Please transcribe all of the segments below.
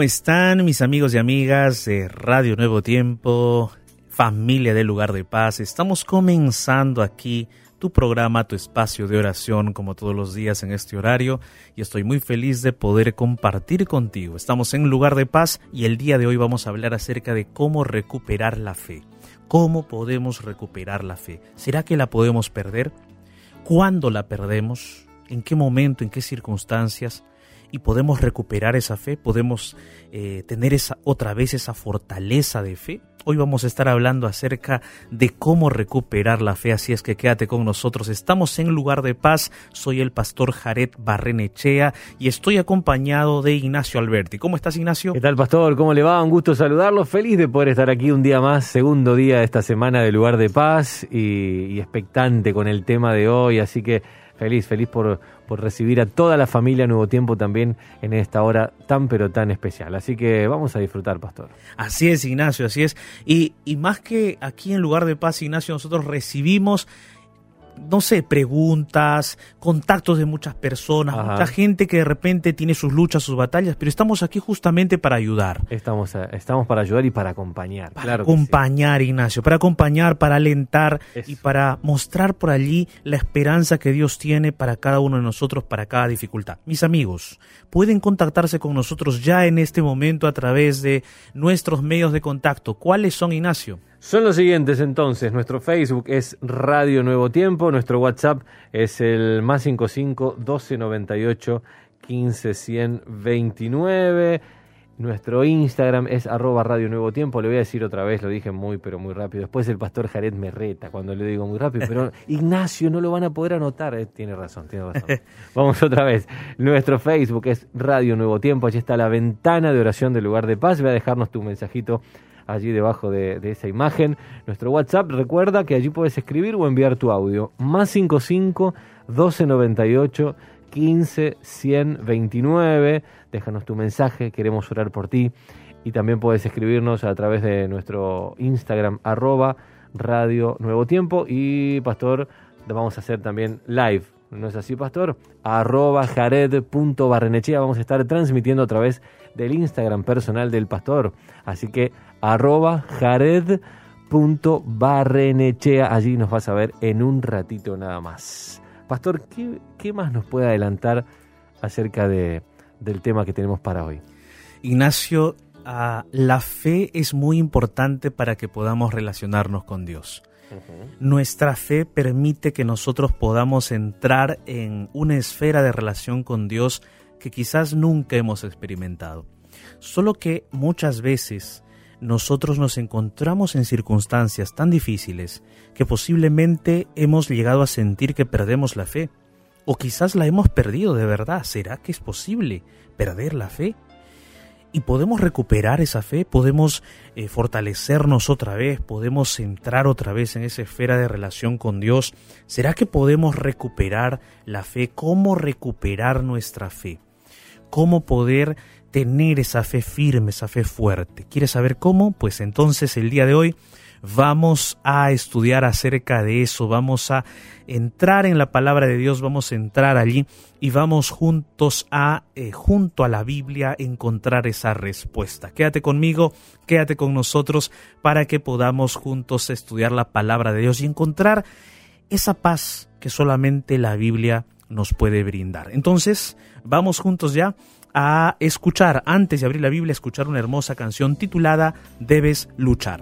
¿Cómo están mis amigos y amigas de Radio Nuevo Tiempo, familia del lugar de paz? Estamos comenzando aquí tu programa, tu espacio de oración, como todos los días en este horario, y estoy muy feliz de poder compartir contigo. Estamos en lugar de paz y el día de hoy vamos a hablar acerca de cómo recuperar la fe. ¿Cómo podemos recuperar la fe? ¿Será que la podemos perder? ¿Cuándo la perdemos? ¿En qué momento? ¿En qué circunstancias? Y podemos recuperar esa fe, podemos eh, tener esa otra vez esa fortaleza de fe. Hoy vamos a estar hablando acerca de cómo recuperar la fe, así es que quédate con nosotros. Estamos en lugar de paz, soy el pastor Jared Barrenechea y estoy acompañado de Ignacio Alberti. ¿Cómo estás Ignacio? ¿Qué tal pastor? ¿Cómo le va? Un gusto saludarlo, feliz de poder estar aquí un día más, segundo día de esta semana de lugar de paz y, y expectante con el tema de hoy, así que feliz, feliz por, por recibir a toda la familia Nuevo Tiempo también en esta hora tan pero tan especial. Así que vamos a disfrutar, pastor. Así es, Ignacio, así es. Y, y más que aquí en lugar de paz, Ignacio, nosotros recibimos no sé, preguntas, contactos de muchas personas, mucha gente que de repente tiene sus luchas, sus batallas, pero estamos aquí justamente para ayudar. Estamos, eh, estamos para ayudar y para acompañar. Para acompañar, Ignacio, para acompañar, para alentar y para mostrar por allí la esperanza que Dios tiene para cada uno de nosotros, para cada dificultad. Mis amigos, pueden contactarse con nosotros ya en este momento a través de nuestros medios de contacto. ¿Cuáles son, Ignacio? Son los siguientes entonces, nuestro Facebook es Radio Nuevo Tiempo, nuestro WhatsApp es el más 55 1298 15 129, nuestro Instagram es arroba Radio Nuevo Tiempo, le voy a decir otra vez, lo dije muy pero muy rápido, después el pastor Jared me reta cuando le digo muy rápido, pero Ignacio no lo van a poder anotar, eh, tiene razón, tiene razón. Vamos otra vez, nuestro Facebook es Radio Nuevo Tiempo, allí está la ventana de oración del lugar de paz, voy a dejarnos tu mensajito allí debajo de, esa imagen. Nuestro WhatsApp, recuerda que allí puedes escribir o enviar tu audio. Más 55 1298 15 129. Déjanos tu mensaje, queremos orar por ti. Y también puedes escribirnos a través de nuestro Instagram, arroba Radio Nuevo Tiempo. Y, Pastor, vamos a hacer también live. ¿No es así, Pastor? Arroba jared.barrenechea. Vamos a estar transmitiendo a través del Instagram personal del Pastor. Así que arroba jared.barrenechea. Allí nos vas a ver en un ratito nada más. Pastor, ¿qué, más nos puede adelantar acerca de, del tema que tenemos para hoy? Ignacio, ah, la fe es muy importante para que podamos relacionarnos con Dios. Nuestra fe permite que nosotros podamos entrar en una esfera de relación con Dios que quizás nunca hemos experimentado. Solo que muchas veces nosotros nos encontramos en circunstancias tan difíciles que posiblemente hemos llegado a sentir que perdemos la fe. O quizás la hemos perdido de verdad. ¿Será que es posible perder la fe? Y podemos recuperar esa fe, podemos eh, fortalecernos otra vez, podemos entrar otra vez en esa esfera de relación con Dios. ¿Será que podemos recuperar la fe? ¿Cómo recuperar nuestra fe? ¿Cómo poder tener esa fe firme, esa fe fuerte. ¿Quieres saber cómo? Pues entonces el día de hoy vamos a estudiar acerca de eso, vamos a entrar en la palabra de Dios, vamos a entrar allí y vamos juntos a, eh, junto a la Biblia, encontrar esa respuesta. Quédate conmigo, quédate con nosotros para que podamos juntos estudiar la palabra de Dios y encontrar esa paz que solamente la Biblia nos puede brindar. Entonces, vamos juntos ya a escuchar, antes de abrir la Biblia, escuchar una hermosa canción titulada Debes luchar.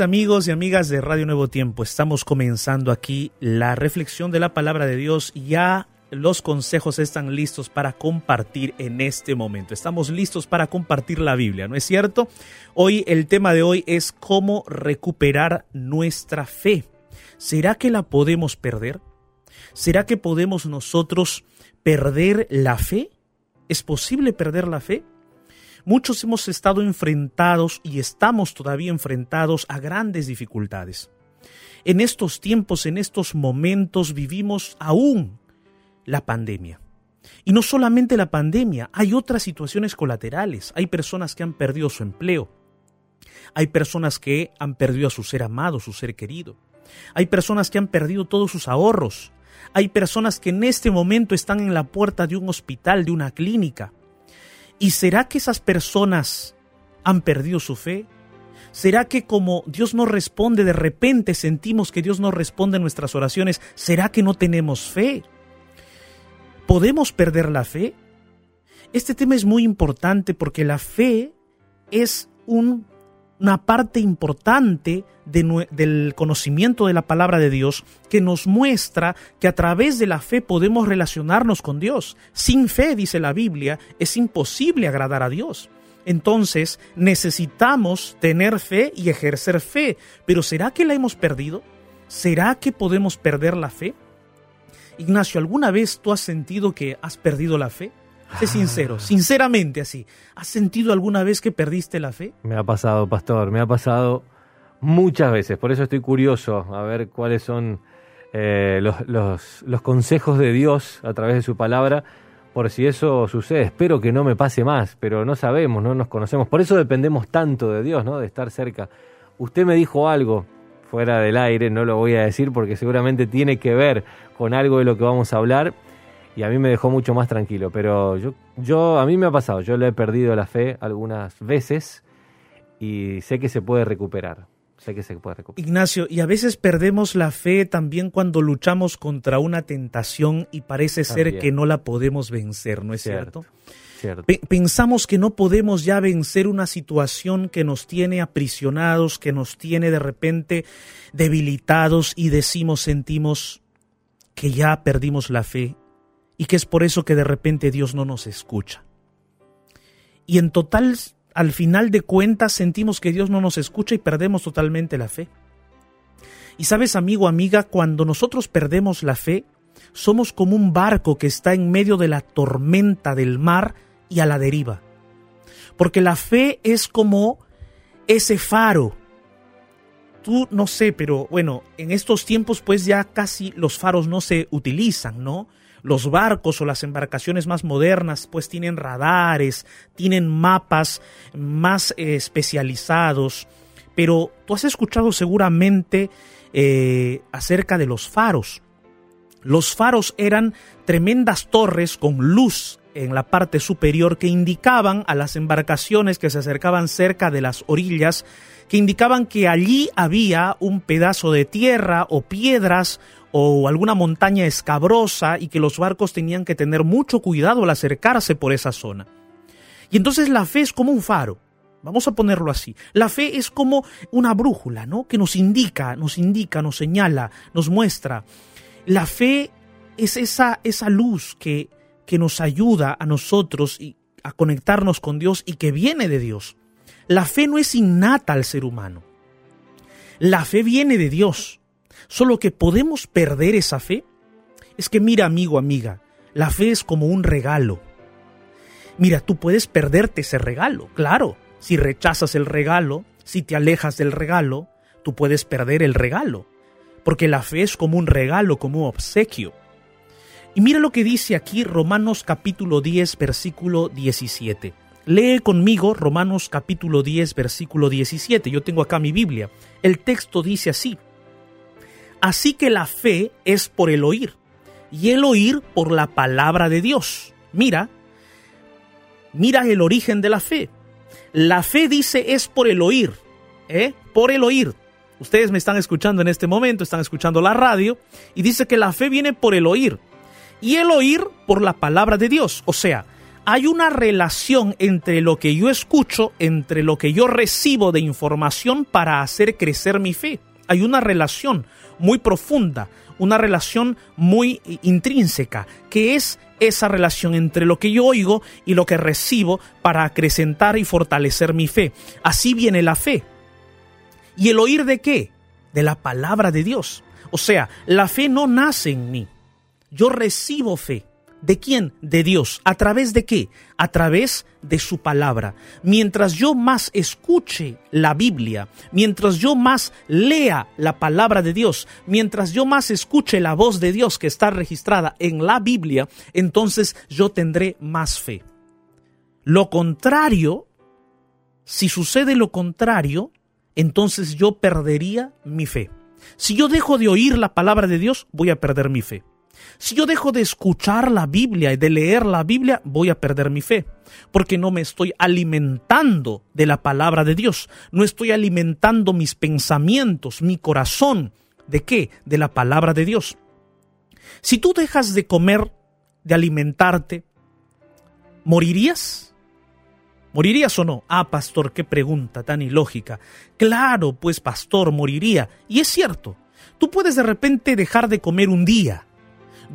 Amigos y amigas de Radio Nuevo Tiempo, estamos comenzando aquí la reflexión de la palabra de Dios. Ya los consejos están listos para compartir en este momento. Estamos listos para compartir la Biblia, ¿no es cierto? Hoy el tema de hoy es cómo recuperar nuestra fe. ¿Será que la podemos perder? ¿Será que podemos nosotros perder la fe? ¿Es posible perder la fe? Muchos hemos estado enfrentados y estamos todavía enfrentados a grandes dificultades. En estos tiempos, en estos momentos, vivimos aún la pandemia. Y no solamente la pandemia, hay otras situaciones colaterales. Hay personas que han perdido su empleo. Hay personas que han perdido a su ser amado, su ser querido. Hay personas que han perdido todos sus ahorros. Hay personas que en este momento están en la puerta de un hospital, de una clínica. ¿Y será que esas personas han perdido su fe? ¿Será que como Dios no responde, de repente sentimos que Dios no responde a nuestras oraciones? ¿Será que no tenemos fe? ¿Podemos perder la fe? Este tema es muy importante porque la fe es un una parte importante del conocimiento de la palabra de Dios que nos muestra que a través de la fe podemos relacionarnos con Dios. Sin fe, dice la Biblia, es imposible agradar a Dios. Entonces necesitamos tener fe y ejercer fe. Pero ¿será que la hemos perdido? ¿Será que podemos perder la fe? Ignacio, ¿alguna vez tú has sentido que has perdido la fe? Sé sincero, sinceramente así. ¿Has sentido alguna vez que perdiste la fe? Me ha pasado, pastor, me ha pasado muchas veces. Por eso estoy curioso a ver cuáles son eh, los, los, consejos de Dios a través de su palabra. Por si eso sucede, espero que no me pase más, pero no sabemos, no nos conocemos. Por eso dependemos tanto de Dios, ¿no? De estar cerca. Usted me dijo algo fuera del aire, no lo voy a decir porque seguramente tiene que ver con algo de lo que vamos a hablar y a mí me dejó mucho más tranquilo. Pero yo, yo, a mí me ha pasado, yo le he perdido la fe algunas veces y sé que se puede recuperar. Sé que se puede recuperar. Ignacio, y a veces perdemos la fe también cuando luchamos contra una tentación y parece ser que no la podemos vencer, ¿no es cierto? cierto? Pensamos que no podemos ya vencer una situación que nos tiene aprisionados, que nos tiene de repente debilitados y decimos, sentimos que ya perdimos la fe y que es por eso que de repente Dios no nos escucha. Y en total, al final de cuentas, sentimos que Dios no nos escucha y perdemos totalmente la fe. Y sabes, amigo, amiga, cuando nosotros perdemos la fe, somos como un barco que está en medio de la tormenta del mar y a la deriva. Porque la fe es como ese faro. Tú no sé, pero bueno, en estos tiempos pues ya casi los faros no se utilizan, ¿no? Los barcos o las embarcaciones más modernas pues tienen radares, tienen mapas más eh, especializados, pero tú has escuchado seguramente eh, acerca de los faros. Los faros eran tremendas torres con luz en la parte superior que indicaban a las embarcaciones que se acercaban cerca de las orillas, que indicaban que allí había un pedazo de tierra o piedras o alguna montaña escabrosa y que los barcos tenían que tener mucho cuidado al acercarse por esa zona. Y entonces la fe es como un faro. Vamos a ponerlo así. La fe es como una brújula, ¿no? Que nos indica, nos indica, nos señala, nos muestra. La fe es esa, esa luz que, que nos ayuda a nosotros y a conectarnos con Dios y que viene de Dios. La fe no es innata al ser humano. La fe viene de Dios. Solo que podemos perder esa fe. Es que mira, amigo, amiga, la fe es como un regalo. Mira, tú puedes perderte ese regalo, claro. Si rechazas el regalo, si te alejas del regalo, tú puedes perder el regalo. Porque la fe es como un regalo, como un obsequio. Y mira lo que dice aquí Romanos capítulo 10, versículo 17. Lee conmigo Romanos capítulo 10, versículo 17. Yo tengo acá mi Biblia. El texto dice así. Así que la fe es por el oír, y el oír por la palabra de Dios. Mira, mira el origen de la fe. La fe dice es por el oír, ¿eh? Por el oír. Ustedes me están escuchando en este momento, están escuchando la radio, y dice que la fe viene por el oír, y el oír por la palabra de Dios. O sea, hay una relación entre lo que yo escucho, entre lo que yo recibo de información para hacer crecer mi fe. Hay una relación muy profunda, una relación muy intrínseca, que es esa relación entre lo que yo oigo y lo que recibo para acrecentar y fortalecer mi fe. Así viene la fe. ¿Y el oír de qué? De la palabra de Dios. O sea, la fe no nace en mí. Yo recibo fe. ¿De quién? De Dios. ¿A través de qué? A través de su palabra. Mientras yo más escuche la Biblia, mientras yo más lea la palabra de Dios, mientras yo más escuche la voz de Dios que está registrada en la Biblia, entonces yo tendré más fe. Lo contrario, si sucede lo contrario, entonces yo perdería mi fe. Si yo dejo de oír la palabra de Dios, voy a perder mi fe. Si yo dejo de escuchar la Biblia y de leer la Biblia, voy a perder mi fe, porque no me estoy alimentando de la palabra de Dios, no estoy alimentando mis pensamientos, mi corazón. ¿De qué? De la palabra de Dios. Si tú dejas de comer, de alimentarte, ¿morirías? ¿Morirías o no? Ah, pastor, qué pregunta tan ilógica. Claro, pues, pastor, moriría. Y es cierto, tú puedes de repente dejar de comer un día,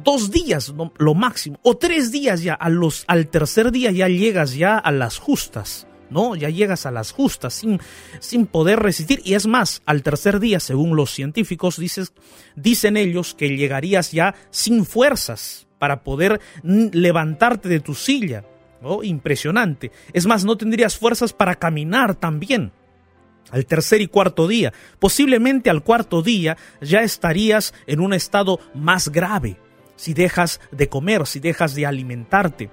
dos días lo máximo, o tres días ya, a los, al tercer día ya llegas ya a las justas. ¿no? Ya llegas a las justas sin, sin poder resistir. Y es más, al tercer día, según los científicos, dices, dicen ellos que llegarías ya sin fuerzas para poder levantarte de tu silla. ¿no? Impresionante. Es más, no tendrías fuerzas para caminar también. Al tercer y cuarto día. Posiblemente al cuarto día ya estarías en un estado más grave si dejas de comer, si dejas de alimentarte.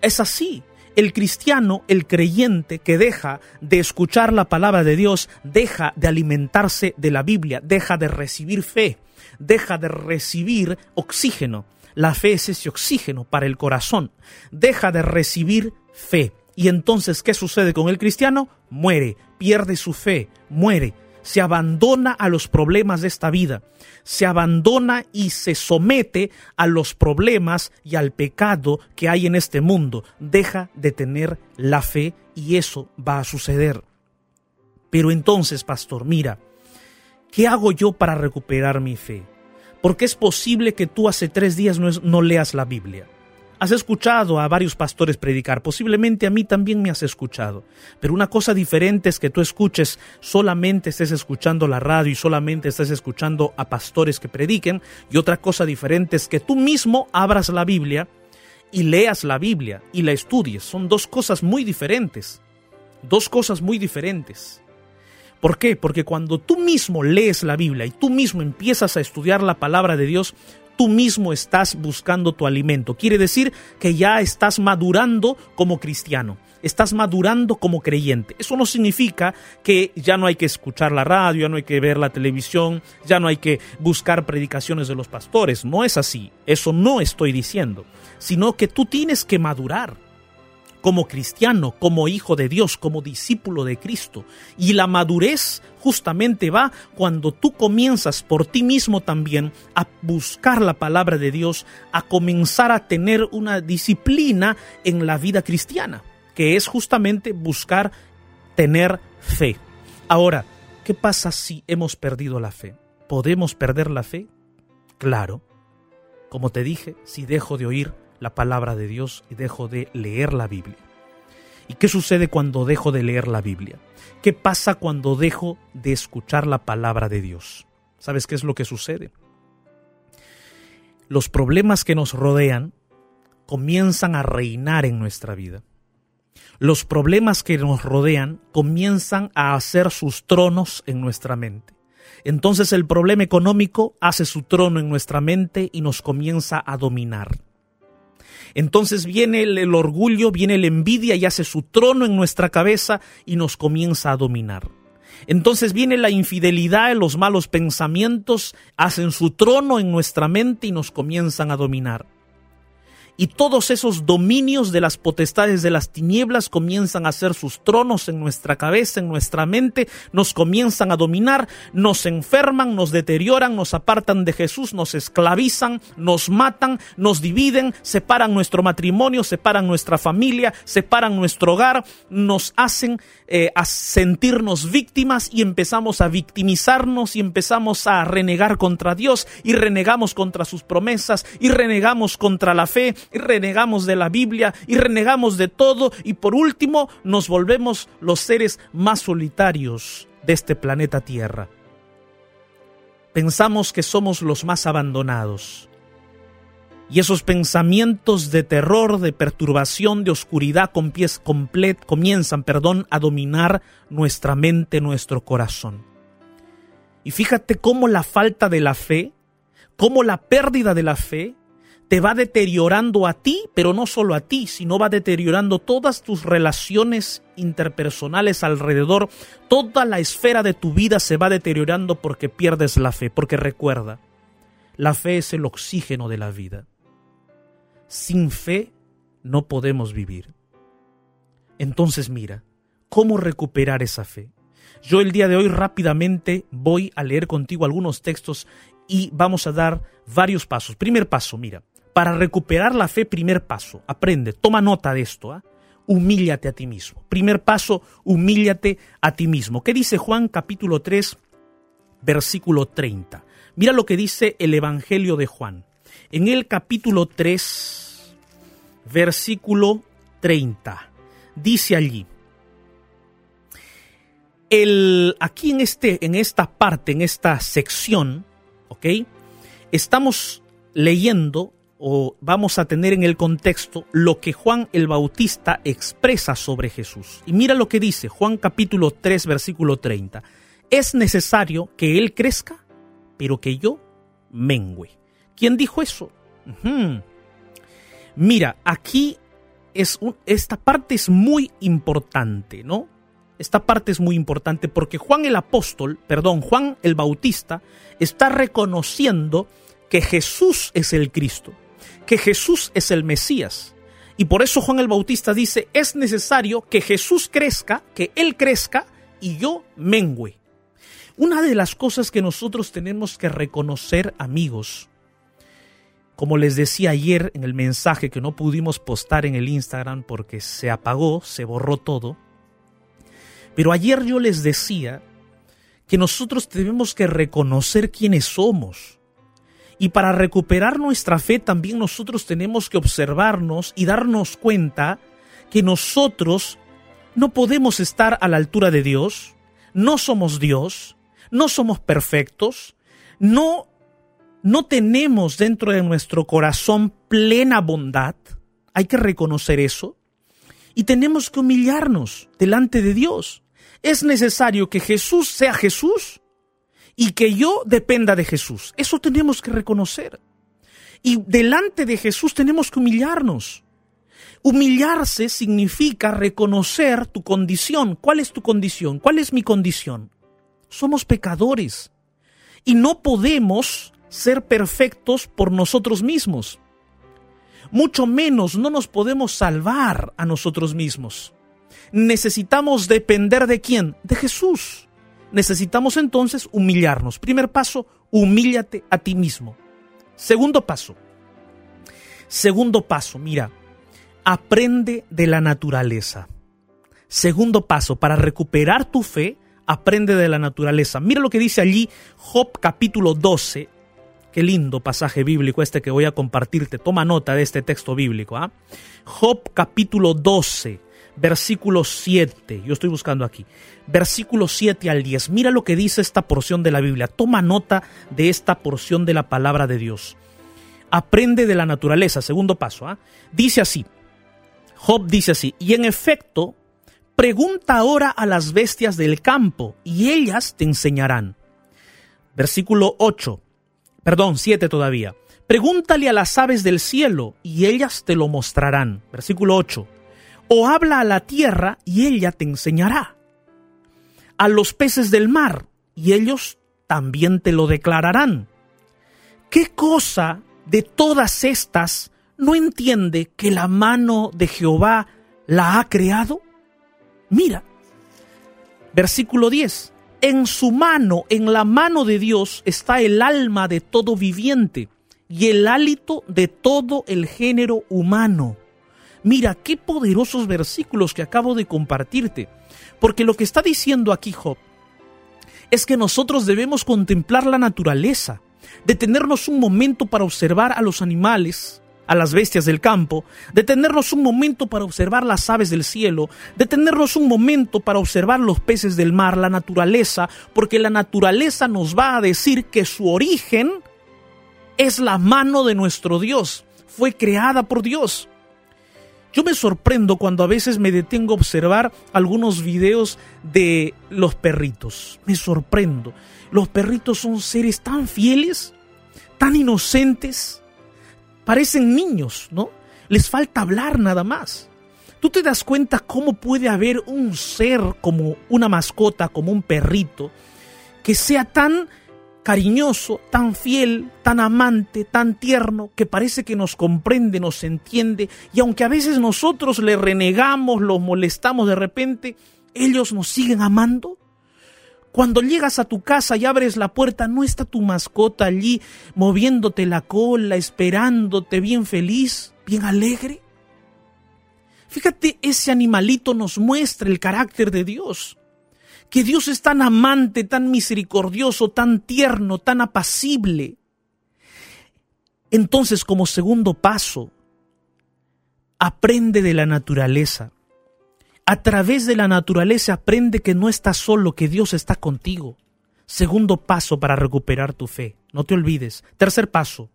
Es así. El cristiano, el creyente que deja de escuchar la palabra de Dios, deja de alimentarse de la Biblia, deja de recibir fe, deja de recibir oxígeno. La fe es ese oxígeno para el corazón. Deja de recibir fe. Y entonces, ¿qué sucede con el cristiano? Muere, pierde su fe, muere se abandona a los problemas de esta vida, se abandona y se somete a los problemas y al pecado que hay en este mundo, deja de tener la fe y eso va a suceder. Pero entonces, pastor, mira, ¿qué hago yo para recuperar mi fe? Porque es posible que tú hace tres días no, leas la Biblia. Has escuchado a varios pastores predicar, posiblemente a mí también me has escuchado, pero una cosa diferente es que tú escuches, solamente estés escuchando la radio y solamente estés escuchando a pastores que prediquen, y otra cosa diferente es que tú mismo abras la Biblia y leas la Biblia y la estudies. Son dos cosas muy diferentes, dos cosas muy diferentes. ¿Por qué? Porque cuando tú mismo lees la Biblia y tú mismo empiezas a estudiar la palabra de Dios, tú mismo estás buscando tu alimento. Quiere decir que ya estás madurando como cristiano, estás madurando como creyente. Eso no significa que ya no hay que escuchar la radio, ya no hay que ver la televisión, ya no hay que buscar predicaciones de los pastores. No es así, eso no estoy diciendo, sino que tú tienes que madurar como cristiano, como hijo de Dios, como discípulo de Cristo. Y la madurez justamente va cuando tú comienzas por ti mismo también a buscar la palabra de Dios, a comenzar a tener una disciplina en la vida cristiana, que es justamente buscar tener fe. Ahora, ¿qué pasa si hemos perdido la fe? ¿Podemos perder la fe? Claro. Como te dije, si dejo de oír la palabra de Dios y dejo de leer la Biblia. ¿Y qué sucede cuando dejo de leer la Biblia? ¿Qué pasa cuando dejo de escuchar la palabra de Dios? ¿Sabes qué es lo que sucede? Los problemas que nos rodean comienzan a reinar en nuestra vida. Los problemas que nos rodean comienzan a hacer sus tronos en nuestra mente. Entonces el problema económico hace su trono en nuestra mente y nos comienza a dominar. Entonces viene el, orgullo, viene la envidia y hace su trono en nuestra cabeza y nos comienza a dominar. Entonces viene la infidelidad, los malos pensamientos hacen su trono en nuestra mente y nos comienzan a dominar y todos esos dominios de las potestades de las tinieblas comienzan a ser sus tronos en nuestra cabeza, en nuestra mente, nos comienzan a dominar, nos enferman, nos deterioran, nos apartan de Jesús, nos esclavizan, nos matan, nos dividen, separan nuestro matrimonio, separan nuestra familia, separan nuestro hogar, nos hacen eh, a sentirnos víctimas y empezamos a victimizarnos y empezamos a renegar contra Dios y renegamos contra sus promesas y renegamos contra la fe y renegamos de la Biblia y renegamos de todo y por último nos volvemos los seres más solitarios de este planeta Tierra. Pensamos que somos los más abandonados. Y esos pensamientos de terror, de perturbación, de oscuridad comienzan perdón, a dominar nuestra mente, nuestro corazón. Y fíjate cómo la falta de la fe, cómo la pérdida de la fe te va deteriorando a ti, pero no solo a ti, sino va deteriorando todas tus relaciones interpersonales alrededor, toda la esfera de tu vida se va deteriorando porque pierdes la fe, porque recuerda, la fe es el oxígeno de la vida. Sin fe no podemos vivir. Entonces mira, ¿cómo recuperar esa fe? Yo el día de hoy rápidamente voy a leer contigo algunos textos y vamos a dar varios pasos. Primer paso, mira, para recuperar la fe, primer paso, aprende, toma nota de esto, ¿ah? humíllate a ti mismo. Primer paso, humíllate a ti mismo. ¿Qué dice Juan capítulo 3, versículo 30? Mira lo que dice el Evangelio de Juan. En el capítulo 3, versículo 30, dice allí, el, aquí en, este, en esta parte, en esta sección, ¿ok? Estamos leyendo o vamos a tener en el contexto lo que Juan el Bautista expresa sobre Jesús. Y mira lo que dice Juan capítulo 3 versículo 30. Es necesario que Él crezca, pero que yo mengüe. ¿Quién dijo eso? Mira, aquí es esta parte es muy importante, ¿no? Esta parte es muy importante porque Juan el apóstol, perdón, Juan el Bautista, está reconociendo que Jesús es el Cristo que Jesús es el Mesías. Y por eso Juan el Bautista dice, es necesario que Jesús crezca, que Él crezca y yo mengüe. Una de las cosas que nosotros tenemos que reconocer, amigos, como les decía ayer en el mensaje que no pudimos postar en el Instagram porque se apagó, se borró todo, pero ayer yo les decía que nosotros tenemos que reconocer quiénes somos. Y para recuperar nuestra fe también nosotros tenemos que observarnos y darnos cuenta que nosotros no podemos estar a la altura de Dios, no somos Dios, no somos perfectos, no no tenemos dentro de nuestro corazón plena bondad. Hay que reconocer eso. Y tenemos que humillarnos delante de Dios. Es necesario que Jesús sea Jesús y que yo dependa de Jesús. Eso tenemos que reconocer. Y delante de Jesús tenemos que humillarnos. Humillarse significa reconocer tu condición. ¿Cuál es tu condición? ¿Cuál es mi condición? Somos pecadores y no podemos ser perfectos por nosotros mismos. Mucho menos no nos podemos salvar a nosotros mismos. Necesitamos depender de quién? De Jesús necesitamos entonces humillarnos. Primer paso, humíllate a ti mismo. Segundo paso, segundo paso, mira, aprende de la naturaleza. Segundo paso, para recuperar tu fe, aprende de la naturaleza. Mira lo que dice allí Job capítulo 12. Qué lindo pasaje bíblico este que voy a compartirte. Toma nota de este texto bíblico. ¿ah? Job capítulo 12 versículo 7. Yo estoy buscando aquí. Versículo 7 al 10. Mira lo que dice esta porción de la Biblia. Toma nota de esta porción de la palabra de Dios. Aprende de la naturaleza. Segundo paso. ¿ah? Dice así. Job dice así. Y en efecto, pregunta ahora a las bestias del campo y ellas te enseñarán. Versículo 8. Perdón, 7 todavía. Pregúntale a las aves del cielo y ellas te lo mostrarán. Versículo 8 o habla a la tierra y ella te enseñará. A los peces del mar y ellos también te lo declararán. ¿Qué cosa de todas estas no entiende que la mano de Jehová la ha creado? Mira, versículo 10. En su mano, en la mano de Dios, está el alma de todo viviente y el hálito de todo el género humano. Mira, qué poderosos versículos que acabo de compartirte. Porque lo que está diciendo aquí Job es que nosotros debemos contemplar la naturaleza, detenernos un momento para observar a los animales, a las bestias del campo, detenernos un momento para observar las aves del cielo, detenernos un momento para observar los peces del mar, la naturaleza, porque la naturaleza nos va a decir que su origen es la mano de nuestro Dios, fue creada por Dios. Yo me sorprendo cuando a veces me detengo a observar algunos videos de los perritos. Me sorprendo. Los perritos son seres tan fieles, tan inocentes, parecen niños, ¿no? Les falta hablar nada más. Tú te das cuenta cómo puede haber un ser como una mascota, como un perrito, que sea tan cariñoso, tan fiel, tan amante, tan tierno, que parece que nos comprende, nos entiende, y aunque a veces nosotros le renegamos, los molestamos de repente, ellos nos siguen amando. Cuando llegas a tu casa y abres la puerta, ¿no está tu mascota allí moviéndote la cola, esperándote bien feliz, bien alegre? Fíjate, ese animalito nos muestra el carácter de Dios. Que Dios es tan amante, tan misericordioso, tan tierno, tan apacible. Entonces, como segundo paso, aprende de la naturaleza. A través de la naturaleza aprende que no estás solo, que Dios está contigo. Segundo paso para recuperar tu fe. No te olvides. Tercer paso,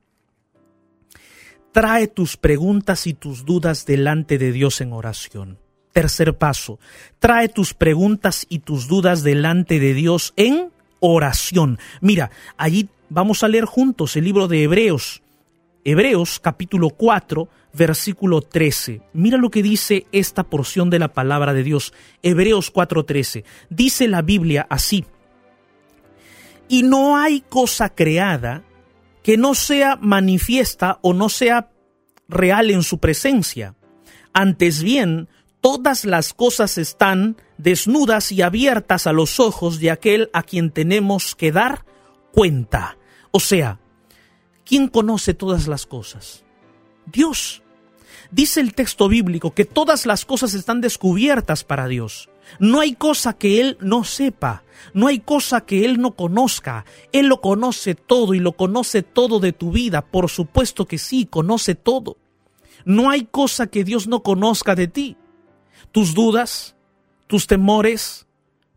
Trae tus preguntas y tus dudas delante de Dios en oración. Tercer paso, trae tus preguntas y tus dudas delante de Dios en oración. Mira, allí vamos a leer juntos el libro de Hebreos. Hebreos capítulo 4, versículo 13. Mira lo que dice esta porción de la palabra de Dios. Hebreos 4:13. Dice la Biblia así. Y no hay cosa creada que no sea manifiesta o no sea real en su presencia. Antes bien, todas las cosas están desnudas y abiertas a los ojos de aquel a quien tenemos que dar cuenta. O sea, ¿quién conoce todas las cosas? Dios. Dice el texto bíblico que todas las cosas están descubiertas para Dios. No hay cosa que Él no sepa, no hay cosa que Él no conozca. Él lo conoce todo y lo conoce todo de tu vida. Por supuesto que sí, conoce todo. No hay cosa que Dios no conozca de ti. Tus dudas, tus temores,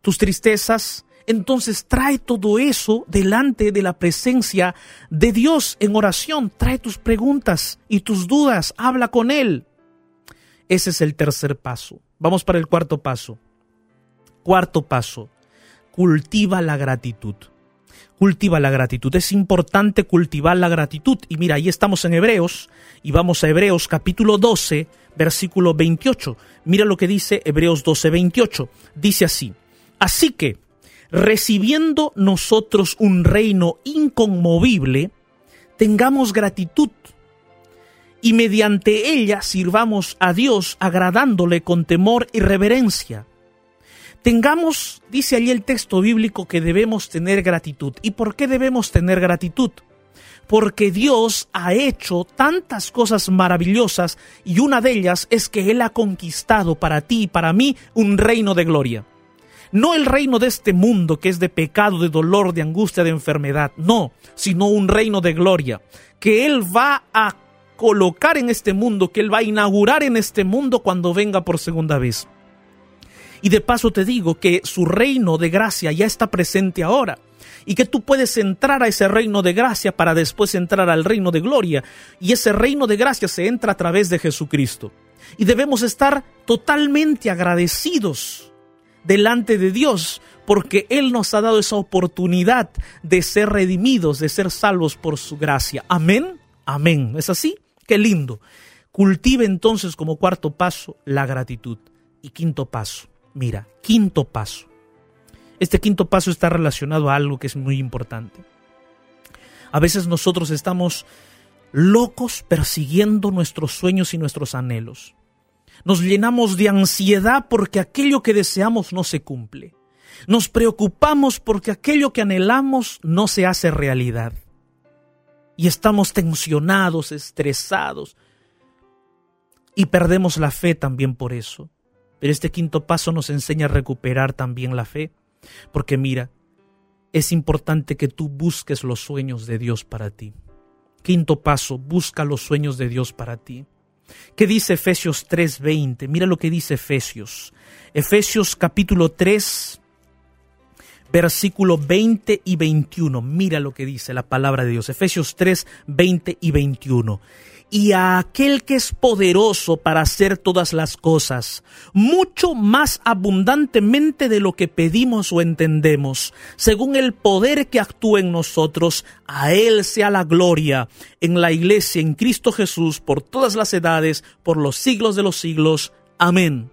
tus tristezas. Entonces trae todo eso delante de la presencia de Dios en oración. Trae tus preguntas y tus dudas. Habla con Él. Ese es el tercer paso. Vamos para el cuarto paso. Cuarto paso, cultiva la gratitud. Cultiva la gratitud. Es importante cultivar la gratitud. Y mira, ahí estamos en Hebreos y vamos a Hebreos capítulo 12, versículo 28. Mira lo que dice Hebreos 12, 28. Dice así. Así que, recibiendo nosotros un reino inconmovible, tengamos gratitud y mediante ella sirvamos a Dios agradándole con temor y reverencia Tengamos, dice allí el texto bíblico, que debemos tener gratitud. ¿Y por qué debemos tener gratitud? Porque Dios ha hecho tantas cosas maravillosas y una de ellas es que Él ha conquistado para ti y para mí un reino de gloria. No el reino de este mundo que es de pecado, de dolor, de angustia, de enfermedad, no, sino un reino de gloria que Él va a colocar en este mundo, que Él va a inaugurar en este mundo cuando venga por segunda vez. Y de paso te digo que su reino de gracia ya está presente ahora y que tú puedes entrar a ese reino de gracia para después entrar al reino de gloria. Y ese reino de gracia se entra a través de Jesucristo. Y debemos estar totalmente agradecidos delante de Dios porque Él nos ha dado esa oportunidad de ser redimidos, de ser salvos por su gracia. Amén. Amén. ¿Es así? Qué lindo. Cultive entonces como cuarto paso la gratitud. Y quinto paso, Mira, quinto paso. Este quinto paso está relacionado a algo que es muy importante. A veces nosotros estamos locos persiguiendo nuestros sueños y nuestros anhelos. Nos llenamos de ansiedad porque aquello que deseamos no se cumple. Nos preocupamos porque aquello que anhelamos no se hace realidad. Y estamos tensionados, estresados. Y perdemos la fe también por eso. Pero este quinto paso nos enseña a recuperar también la fe, porque mira, es importante que tú busques los sueños de Dios para ti. Quinto paso, busca los sueños de Dios para ti. ¿Qué dice Efesios 3:20? Mira lo que dice Efesios. Efesios capítulo 3, versículo 20 y 21. Mira lo que dice la palabra de Dios. Efesios 3, 20 y 21. Y a aquel que es poderoso para hacer todas las cosas, mucho más abundantemente de lo que pedimos o entendemos, según el poder que actúa en nosotros, a Él sea la gloria en la iglesia, en Cristo Jesús, por todas las edades, por los siglos de los siglos. Amén.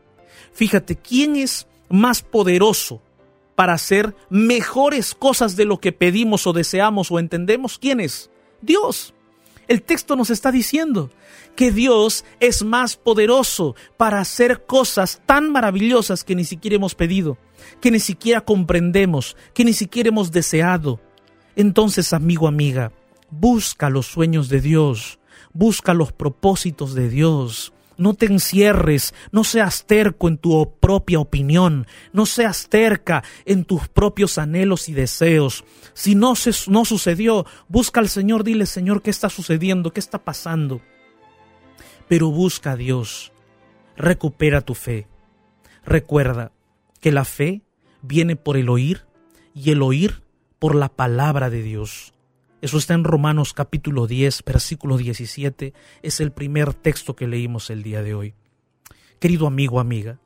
Fíjate, ¿quién es más poderoso para hacer mejores cosas de lo que pedimos o deseamos o entendemos? ¿Quién es? Dios. El texto nos está diciendo que Dios es más poderoso para hacer cosas tan maravillosas que ni siquiera hemos pedido, que ni siquiera comprendemos, que ni siquiera hemos deseado. Entonces, amigo, amiga, busca los sueños de Dios, busca los propósitos de Dios, no te encierres, no seas terco en tu propia opinión, no seas terca en tus propios anhelos y deseos. Si no, se, no sucedió, busca al Señor, dile Señor, ¿qué está sucediendo? ¿Qué está pasando? Pero busca a Dios, recupera tu fe. Recuerda que la fe viene por el oír y el oír por la palabra de Dios. Eso está en Romanos capítulo 10, versículo 17. Es el primer texto que leímos el día de hoy. Querido amigo, amiga,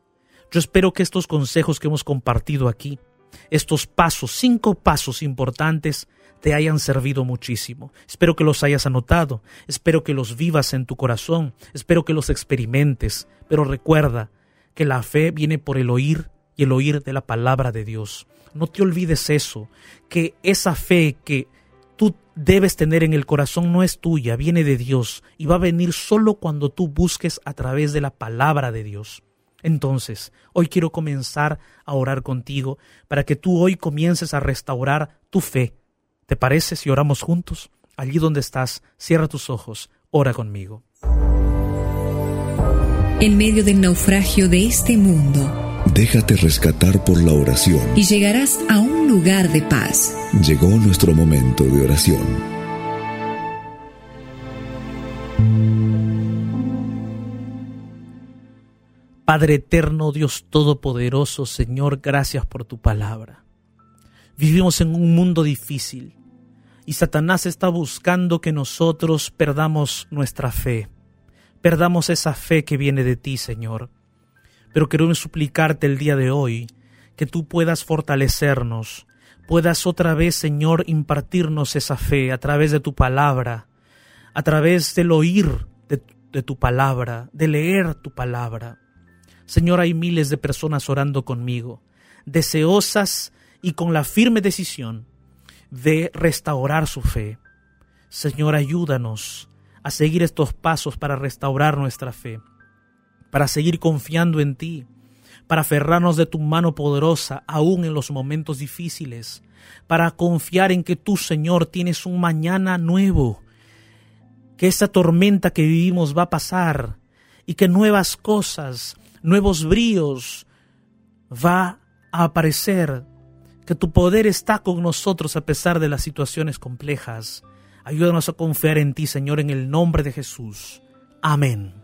yo espero que estos consejos que hemos compartido aquí, estos pasos, cinco pasos importantes, te hayan servido muchísimo. Espero que los hayas anotado, espero que los vivas en tu corazón, espero que los experimentes, pero recuerda que la fe viene por el oír y el oír de la palabra de Dios. No te olvides eso, que esa fe que debes tener en el corazón no es tuya, viene de Dios y va a venir solo cuando tú busques a través de la palabra de Dios. Entonces, hoy quiero comenzar a orar contigo para que tú hoy comiences a restaurar tu fe. ¿Te parece si oramos juntos? Allí donde estás, cierra tus ojos, ora conmigo. En medio del naufragio de este mundo, Déjate rescatar por la oración. y llegarás a un lugar de paz. Llegó nuestro momento de oración. Padre eterno, Dios todopoderoso, Señor, gracias por tu palabra. Vivimos en un mundo difícil y Satanás está buscando que nosotros perdamos nuestra fe, perdamos esa fe que viene de ti, Señor. Pero queremos suplicarte el día de hoy que tú puedas fortalecernos, puedas otra vez, Señor, impartirnos esa fe a través de tu palabra, a través del oír de, de tu palabra, de leer tu palabra. Señor, hay miles de personas orando conmigo, deseosas y con la firme decisión de restaurar su fe. Señor, ayúdanos a seguir estos pasos para restaurar nuestra fe, para seguir confiando en ti, para aferrarnos de tu mano poderosa aún en los momentos difíciles, para confiar en que tú, Señor, tienes un mañana nuevo, que esa tormenta que vivimos va a pasar y que nuevas cosas, nuevos bríos va a aparecer, que tu poder está con nosotros a pesar de las situaciones complejas. Ayúdanos a confiar en ti, Señor, en el nombre de Jesús. Amén.